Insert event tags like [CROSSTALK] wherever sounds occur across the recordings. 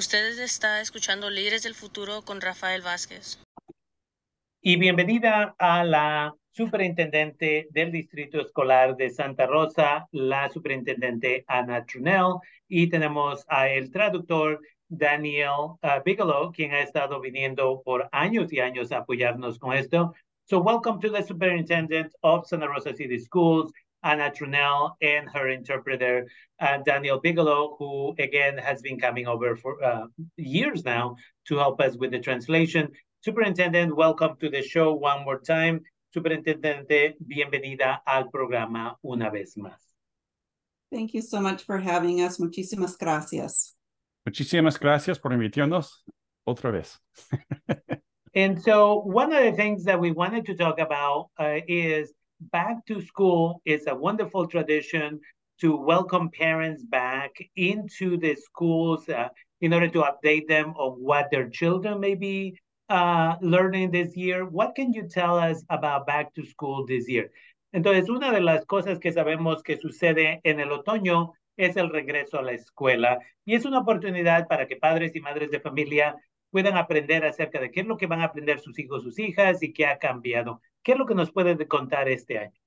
Ustedes está escuchando Líderes del Futuro con Rafael Vázquez. Y bienvenida a la superintendente del Distrito Escolar de Santa Rosa, la superintendente Ana Trunell, y tenemos a el traductor Daniel uh, Bigelow, quien ha estado viniendo por años y años a apoyarnos con esto. So welcome to the superintendent of Santa Rosa City Schools, Anna Trunnell, and her interpreter, uh, Daniel Bigelow, who again has been coming over for uh, years now to help us with the translation. Superintendent, welcome to the show one more time. Superintendente, bienvenida al programa una vez más. Thank you so much for having us. Muchísimas gracias. Muchísimas gracias por invitarnos otra vez. [LAUGHS] and so one of the things that we wanted to talk about uh, is back to school is a wonderful tradition to welcome parents back into the schools uh, in order to update them on what their children may be uh, learning this year. What can you tell us about back to school this year? Entonces, una de las cosas que sabemos que sucede en el otoño es el regreso a la escuela y es una oportunidad para que padres y madres de familia puedan aprender acerca de qué es lo que van a aprender sus hijos, sus hijas y qué ha cambiado. ¿Qué es lo que nos puede contar este año?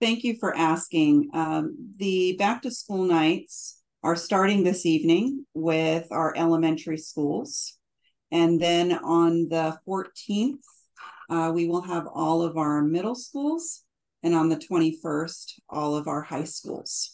Thank you for asking. Um, the back to school nights are starting this evening with our elementary schools. And then on the 14th, uh, we will have all of our middle schools. And on the 21st, all of our high schools.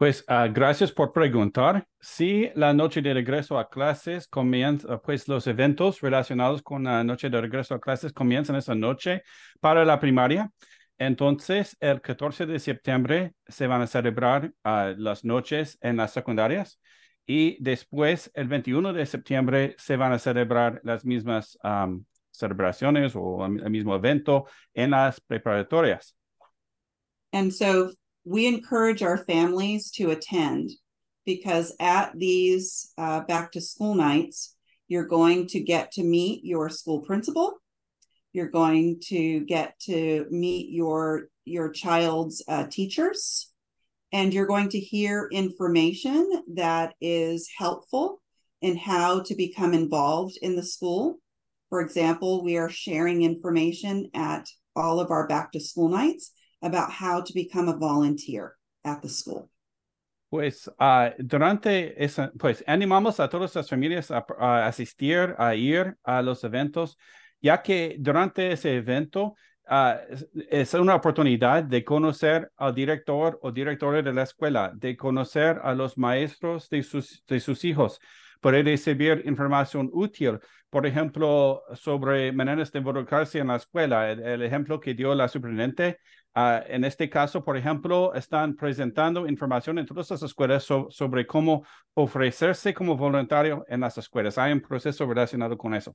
Pues uh, gracias por preguntar. Si la noche de regreso a clases comienza, pues los eventos relacionados con la noche de regreso a clases comienzan esa noche para la primaria. Entonces, el 14 de septiembre se van a celebrar uh, las noches en las secundarias y después, el 21 de septiembre, se van a celebrar las mismas um, celebraciones o el mismo evento en las preparatorias. And so we encourage our families to attend because at these uh, back to school nights, you're going to get to meet your school principal. You're going to get to meet your your child's uh, teachers, and you're going to hear information that is helpful in how to become involved in the school. For example, we are sharing information at all of our back to school nights about how to become a volunteer at the school? Pues uh, durante esa, pues animamos a todas las familias a, a, asistir, a ir a los eventos, ya que durante ese evento uh, es una oportunidad de conocer al director o directora de la escuela, de conocer a los maestros de sus, de sus hijos, poder recibir información útil, por ejemplo, sobre maneras de involucrarse en la escuela. El, el ejemplo que dio la superintendente Uh, en este caso, por ejemplo, están presentando información en todas las escuelas so, sobre cómo ofrecerse como voluntario en las escuelas. Hay un proceso relacionado con eso.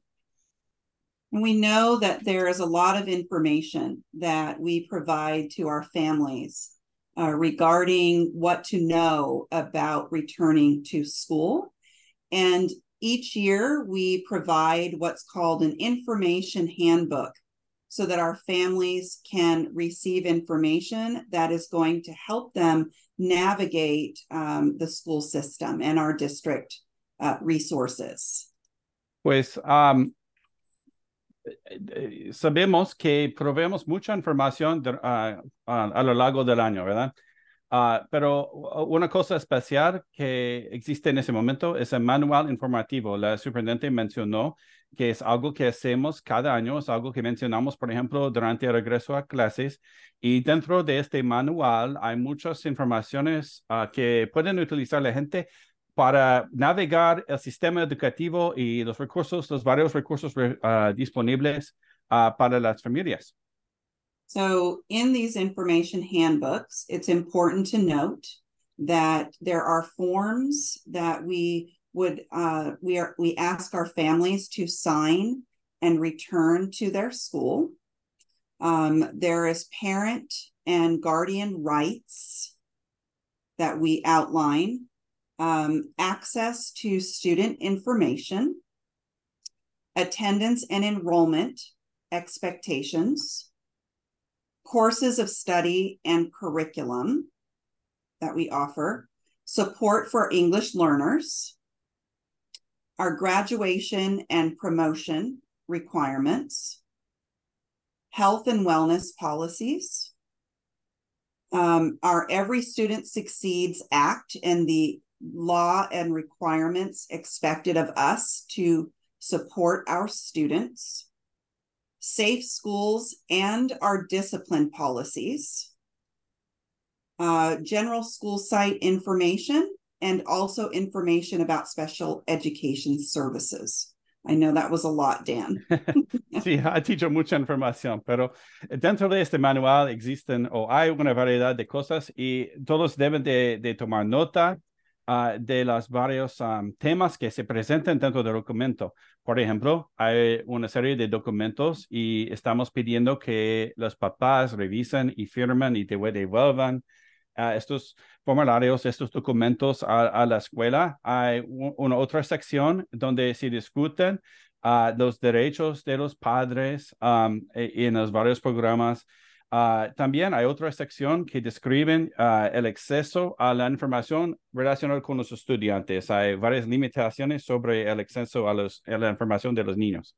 We know that there is a lot of information that we provide to our families uh, regarding what to know about returning to school. And each year we provide what's called an information handbook so that our families can receive information that is going to help them navigate um, the school system and our district uh, resources. Pues um, sabemos que proveemos mucha información de, uh, uh, a lo largo del año, ¿verdad? Uh, pero una cosa especial que existe en ese momento es el manual informativo. La superintendente mencionó que es algo que hacemos cada año, es algo que mencionamos, por ejemplo, durante el regreso a clases. Y dentro de este manual hay muchas informaciones uh, que pueden utilizar la para navegar el sistema educativo y los recursos, los varios recursos uh, disponibles para las familias. So, in these information handbooks, it's important to note that there are forms that we would uh, we are we ask our families to sign and return to their school. Um, there is parent and guardian rights that we outline, um, access to student information, attendance and enrollment expectations, courses of study and curriculum that we offer, support for English learners, our graduation and promotion requirements, health and wellness policies, um, our Every Student Succeeds Act and the law and requirements expected of us to support our students, safe schools and our discipline policies, uh, general school site information, and also information about special education services. I know that was a lot, Dan. [LAUGHS] [LAUGHS] sí, ha dicho mucha información, pero dentro de este manual existen o hay una variedad de cosas y todos deben de, de tomar nota uh, de los varios temas que se presentan dentro del documento. Por ejemplo, hay una serie de documentos y estamos pidiendo que los papás revisen y firmen y devuelvan uh, estos formularios, estos documentos a, la escuela. Hay una otra sección donde se discuten uh, los derechos de los padres um, en los varios programas. Uh, también hay otra sección que describen uh, el acceso a la información relacionada con los estudiantes. Hay varias limitaciones sobre el acceso a, los, a la información de los niños.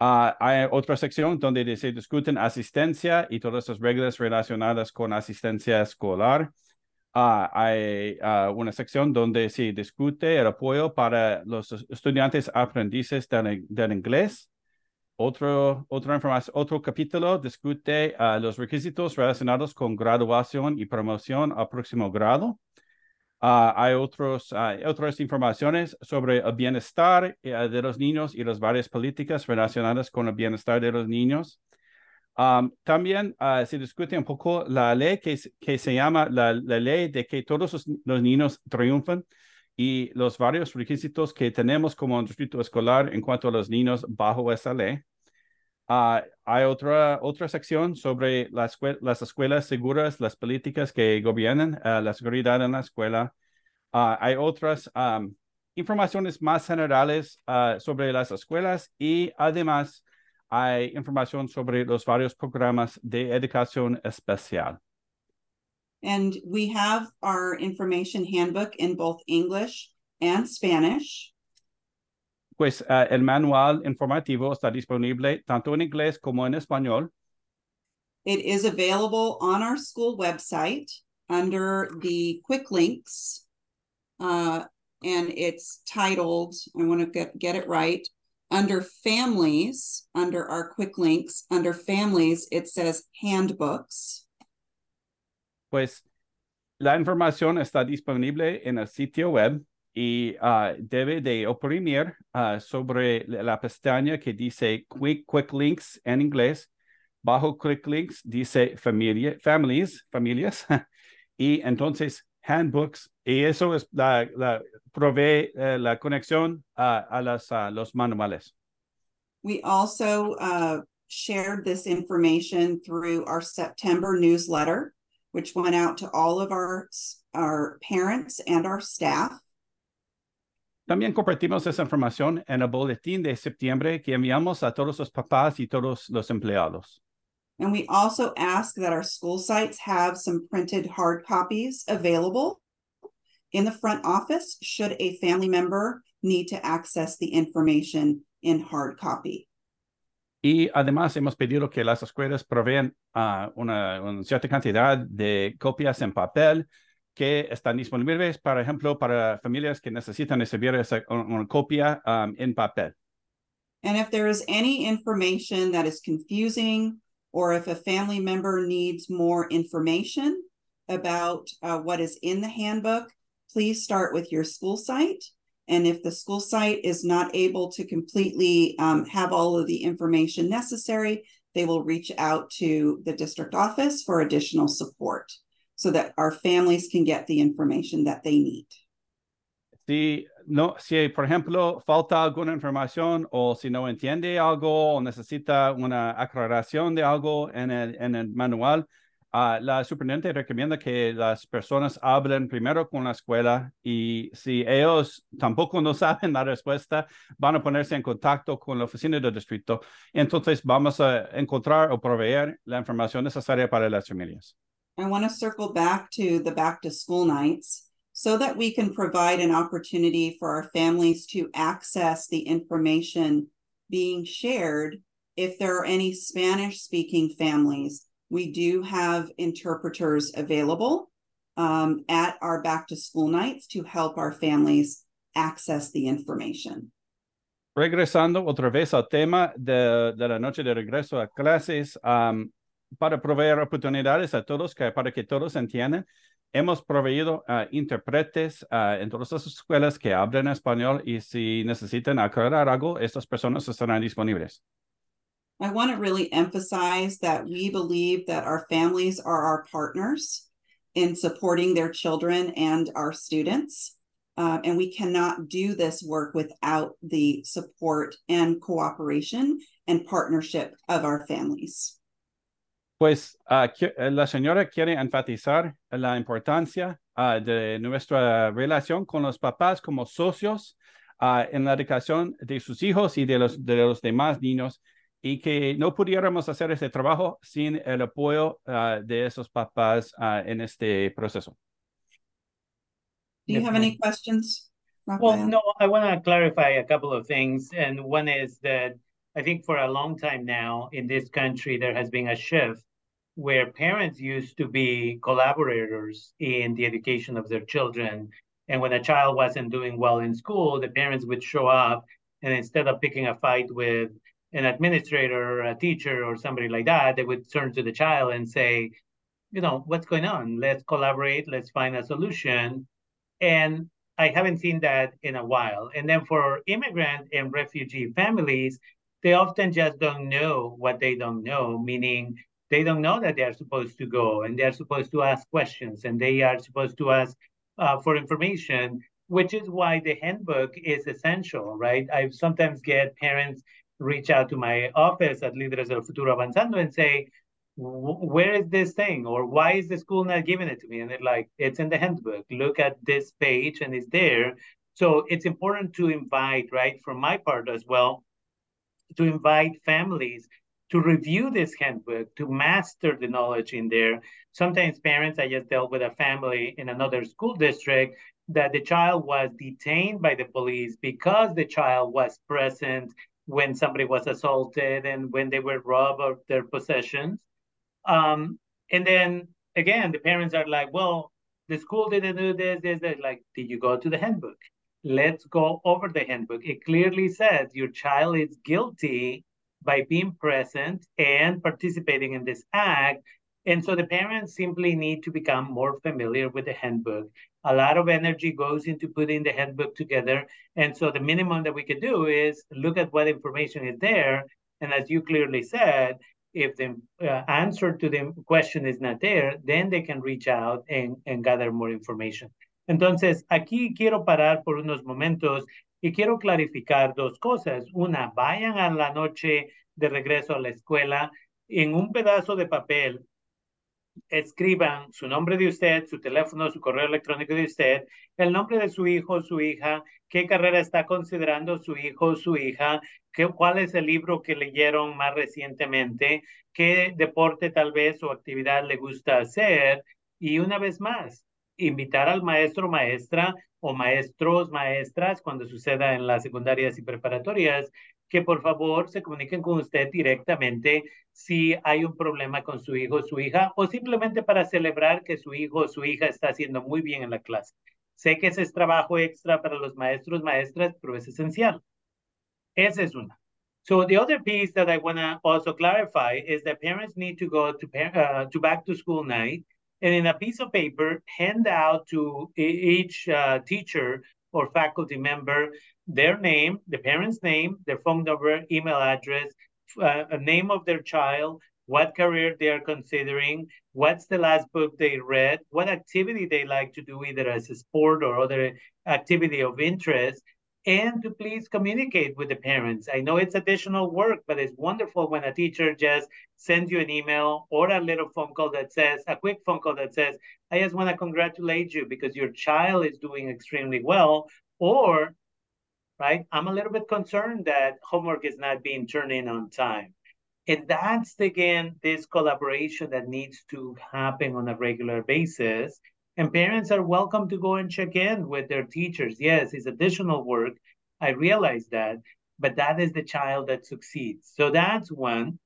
Uh, hay otra sección donde se discuten asistencia y todas las reglas relacionadas con asistencia escolar. Hay una sección donde se discute el apoyo para los estudiantes aprendices del, del inglés. Otro, otra información, otro capítulo discute los requisitos relacionados con graduación y promoción al próximo grado. Uh, hay otros, uh, otras informaciones sobre el bienestar uh, de los niños y las varias políticas relacionadas con el bienestar de los niños. Um, también se discute un poco la ley que, que se llama la, la, ley de que todos los, los, niños triunfan y los varios requisitos que tenemos como distrito escolar en cuanto a los niños bajo esa ley. hay otra, otra sección sobre la escuela, las escuelas seguras, las políticas que gobiernan la seguridad en la escuela. Uh, hay otras informaciones más generales uh, sobre las escuelas y además hay información sobre los varios programas de educación especial. And we have our information handbook in both English and Spanish. Pues uh, el manual informativo está disponible tanto en inglés como en español. It is available on our school website under the quick links uh, and it's titled, I want to get, get it right, under families, under our quick links, under families, it says handbooks. Pues la información está disponible en el sitio web y uh, debe de oprimir uh, sobre la pestaña que dice quick, quick links en inglés. Bajo quick links dice familia, families, familias. [LAUGHS] y entonces handbooks y eso es la, la provee eh, la conexión a, las, los manuales. We also uh, shared this information through our September newsletter, which went out to all of our, our parents and our staff. También compartimos esa información en el boletín de septiembre que enviamos a todos los papás y todos los empleados. And we also ask that our school sites have some printed hard copies available in the front office should a family member need to access the information in hard copy. Y además hemos pedido que las escuelas proveen uh, una, una, cierta cantidad de copias en papel que están disponibles, por ejemplo, para familias que necesitan recibir esa, una copia um, en papel. And if there is any information that is confusing or if a family member needs more information about uh, what is in the handbook, please start with your school site. And if the school site is not able to completely um, have all of the information necessary, they will reach out to the district office for additional support so that our families can get the information that they need. Si, no, si por ejemplo falta alguna información o si no entiende algo o necesita una aclaración de algo en el, en el manual, Uh, la superintendente recomienda que las personas hablen primero con la escuela y si ellos tampoco no [LAUGHS] saben la respuesta, van a ponerse en contacto con la oficina del distrito. Entonces vamos a encontrar o proveer la información necesaria para las familias. I want to circle back to the back to school nights. so that we can provide an opportunity for our families to access the information being shared. If there are any Spanish speaking families, we do have interpreters available um, at our back to school nights to help our families access the information. Regresando otra vez al tema de, de la noche de regreso a clases, um, para proveer oportunidades a todos, que, para que todos entiendan, hemos proveído uh, intérpretes uh, en todas las escuelas que hablan español y si necesitan aclarar algo, estas personas estarán disponibles. I want to really emphasize that we believe that our families are our partners in supporting their children and our students. Uh, and we cannot do this work without the support and cooperation and partnership of our families. Pues uh, la señora quiere enfatizar la importancia uh, de nuestra relación con los papás como socios en la educación de sus hijos y de los, de los demás niños y que no pudiéramos hacer este trabajo sin el apoyo ah, de esos papás ah, en este proceso. Do you have any questions? Well, no, I want to clarify a couple of things. And one is that I think for a long time now in this country, there has been a shift where parents used to be collaborators in the education of their children. And when a child wasn't doing well in school, the parents would show up and instead of picking a fight with an administrator or a teacher or somebody like that, they would turn to the child and say, you know, what's going on? Let's collaborate, let's find a solution. And I haven't seen that in a while. And then for immigrant and refugee families, they often just don't know what they don't know, meaning they don't know that they're supposed to go and they're supposed to ask questions and they are supposed to ask uh, for information, which is why the handbook is essential, right? I sometimes get parents reach out to my office at Líderes del Futuro Avanzando and say, where is this thing? Or why is the school not giving it to me? And they're like it's in the handbook. Look at this page and it's there. So it's important to invite right from my part as well to invite families to review this handbook to master the knowledge in there. Sometimes parents i just dealt with a family in another school district that the child was detained by the police because the child was present when somebody was assaulted and when they were robbed of their possessions um, and then again, the parents are like, well, the school didn't do this, this, this. Like, did you go to the handbook? Let's go over the handbook. It clearly says your child is guilty by being present and participating in this act. And so the parents simply need to become more familiar with the handbook. A lot of energy goes into putting the handbook together. And so the minimum that we could do is look at what information is there. And as you clearly said, if the uh, answer to the question is not there, then they can reach out and, and gather more information. Entonces, aquí quiero parar por unos momentos y quiero clarificar dos cosas. Una, vayan a la noche de regreso a la escuela en un pedazo de papel escriban su nombre de usted, su teléfono, su correo electrónico de usted, el nombre de su hijo su hija, qué carrera está considerando su hijo su hija, qué, cuál es el libro que leyeron más recientemente, qué deporte tal vez o actividad le gusta hacer. Y una vez más, invitar al maestro, maestra o maestros, maestras, cuando suceda en las secundarias y preparatorias, que por favor se comuniquen con usted directamente si hay un problema con su hijo o su hija o simplemente para celebrar que su hijo o su hija está haciendo muy bien en la clase. Sé que ese es trabajo extra para los maestros, maestras, pero es esencial. Esa es una. So the other piece that I want to also clarify is that parents need to go to, uh, to back to school night and in a piece of paper hand out to each uh, teacher or faculty member their name, the parent's name, their phone number, email address, uh, a name of their child, what career they are considering, what's the last book they read, what activity they like to do, either as a sport or other activity of interest, and to please communicate with the parents. I know it's additional work, but it's wonderful when a teacher just sends you an email or a little phone call that says, a quick phone call that says, I just want to congratulate you because your child is doing extremely well. Or, right, I'm a little bit concerned that homework is not being turned in on time. And that's again this collaboration that needs to happen on a regular basis. And parents are welcome to go and check in with their teachers. Yes, it's additional work. I realize that, but that is the child that succeeds. So that's one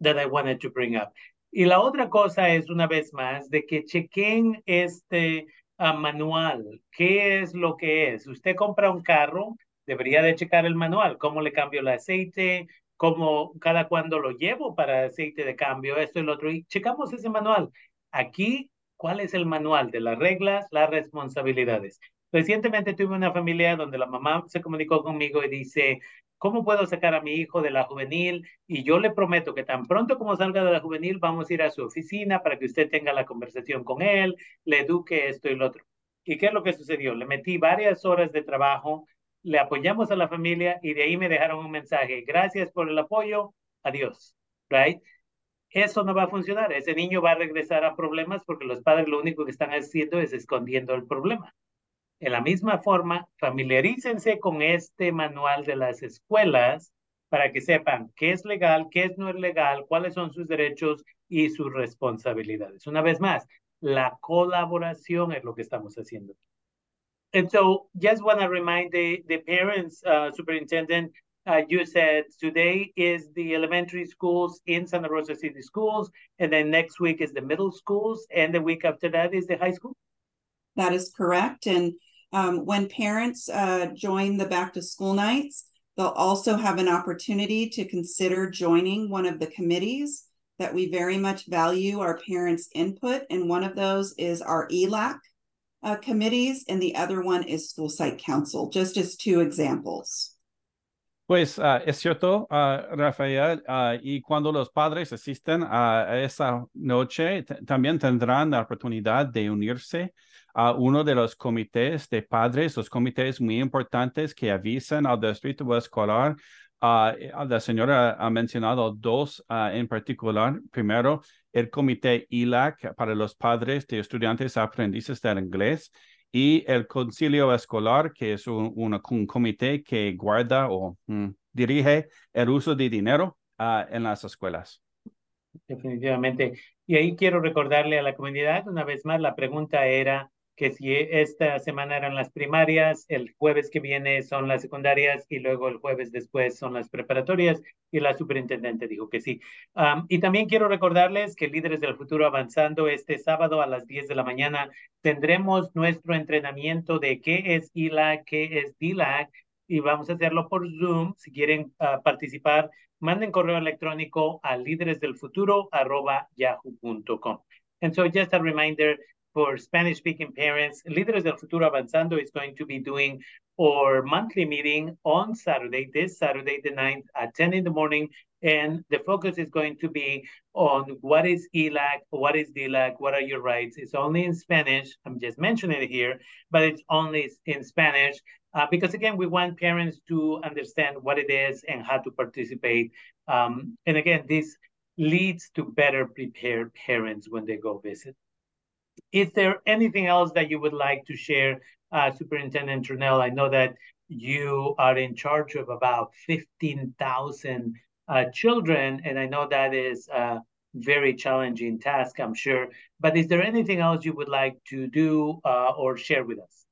that I wanted to bring up. Y la otra cosa es, una vez más, de que chequen este uh, manual. ¿Qué es lo que es? Usted compra un carro, debería de checar el manual. ¿Cómo le cambio el aceite? ¿Cómo cada cuándo lo llevo para aceite de cambio? Esto y lo otro. Y checamos ese manual. Aquí, ¿cuál es el manual de las reglas, las responsabilidades? Recientemente tuve una familia donde la mamá se comunicó conmigo y dice, ¿cómo puedo sacar a mi hijo de la juvenil? Y yo le prometo que tan pronto como salga de la juvenil, vamos a ir a su oficina para que usted tenga la conversación con él, le eduque esto y lo otro. ¿Y qué es lo que sucedió? Le metí varias horas de trabajo, le apoyamos a la familia y de ahí me dejaron un mensaje. Gracias por el apoyo, adiós. Right? Eso no va a funcionar. Ese niño va a regresar a problemas porque los padres lo único que están haciendo es escondiendo el problema. En la misma forma, familiarícense con este manual de las escuelas para que sepan qué es legal, qué es no es legal, cuáles son sus derechos y sus responsabilidades. Una vez más, la colaboración es lo que estamos haciendo. And so, just want to remind the, parents, uh, Superintendent, uh, you said today is the elementary schools in Santa Rosa City Schools, and then next week is the middle schools, and the week after that is the high school? That is correct. And um, when parents uh, join the back to school nights, they'll also have an opportunity to consider joining one of the committees that we very much value our parents' input. And one of those is our ELAC uh, committees, and the other one is school site council, just as two examples. Pues uh, es cierto, uh, Rafael, uh, y cuando los padres asisten a esa noche, también tendrán la oportunidad de unirse a uno de los comités de padres, los comités muy importantes que avisan al distrito escolar. la señora ha mencionado dos en particular. Primero, el comité ILAC para los padres de estudiantes aprendices del inglés y el concilio escolar, que es un, comité que guarda o mm, dirige el uso de dinero en las escuelas. Definitivamente. Y ahí quiero recordarle a la comunidad, una vez más, la pregunta era que si esta semana eran las primarias, el jueves que viene son las secundarias y luego el jueves después son las preparatorias y la superintendente dijo que sí. y también quiero recordarles que Líderes del Futuro Avanzando este sábado a las 10 de la mañana tendremos nuestro entrenamiento de qué es ILAC, qué es DILAC y vamos a hacerlo por Zoom. Si quieren uh, participar, manden correo electrónico a líderesdelfuturo.yahoo.com. And so just a reminder, for Spanish speaking parents, Líderes del Futuro Avanzando is going to be doing our monthly meeting on Saturday, this Saturday, the 9th at 10 in the morning. And the focus is going to be on what is ELAC, what is DLAC, what are your rights. It's only in Spanish. I'm just mentioning it here, but it's only in Spanish. Uh, because again, we want parents to understand what it is and how to participate. Um, and again, this leads to better prepared parents when they go visit. Is there anything else that you would like to share, uh, Superintendent Trunnell? I know that you are in charge of about 15,000 uh, children, and I know that is a very challenging task, I'm sure. But is there anything else you would like to do uh, or share with us?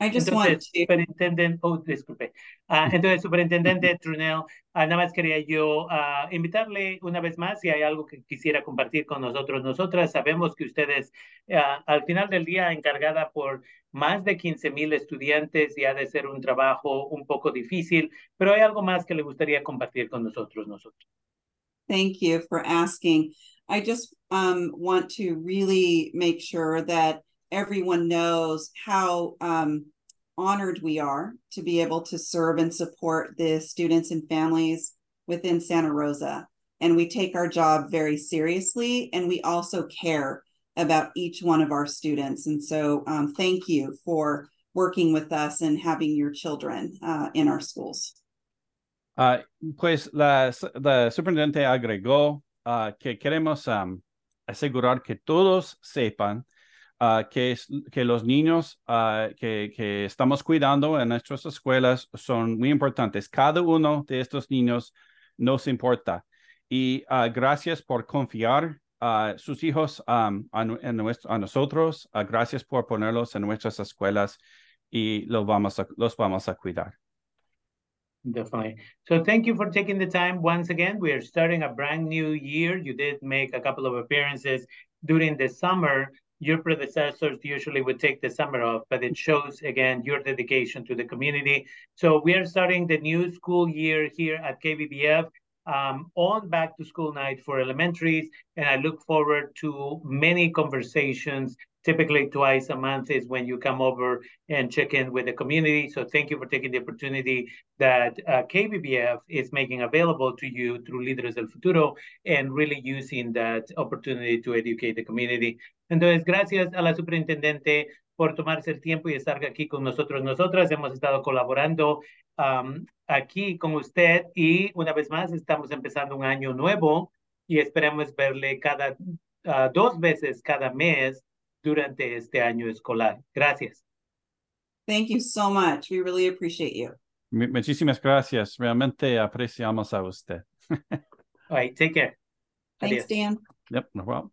I just entonces, want to... Superintendente, oh, disculpe. Uh, [LAUGHS] entonces, Superintendente Trunel, uh, nada más quería yo uh, invitarle una vez más si hay algo que quisiera compartir con nosotros. Nosotras sabemos que ustedes, al final del día, encargada por más de 15 mil estudiantes y ha de ser un trabajo un poco difícil, pero hay algo más que le gustaría compartir con nosotros, nosotros. Thank you for asking. I just um, want to really make sure that everyone knows how um, honored we are to be able to serve and support the students and families within Santa Rosa. And we take our job very seriously, and we also care about each one of our students. And so, um, thank you for working with us and having your children uh, in our schools. Uh, pues la, la superintendente agregó uh, que queremos um, asegurar que todos sepan uh, que, los niños uh, que, estamos cuidando en nuestras escuelas son muy importantes. Cada uno de estos niños nos importa. Y uh, gracias por confiar a sus hijos um, a, en nuestro- a nosotros. Ah, gracias por ponerlos en nuestras escuelas y los vamos a, los vamos a cuidar. Definitely. So thank you for taking the time once again. We are starting a brand new year. You did make a couple of appearances during the summer. Your predecessors usually would take the summer off, but it shows again your dedication to the community. So we are starting the new school year here at KBBF um, on back to school night for elementaries, and I look forward to many conversations. Typically, twice a month is when you come over and check in with the community. So, thank you for taking the opportunity that uh, KBBF is making available to you through Líderes del Futuro and really using that opportunity to educate the community. Entonces, gracias a la superintendente por tomarse el tiempo y estar aquí con nosotros. Nosotras hemos estado colaborando um, aquí con usted y una vez más estamos empezando un año nuevo y esperamos verle cada uh, dos veces cada mes durante este año escolar. Gracias. Thank you so much. We really appreciate you. Mu- Muchísimas gracias. Realmente apreciamos a usted. [LAUGHS] All right, take care. Thanks. Dan. Yep, no problem.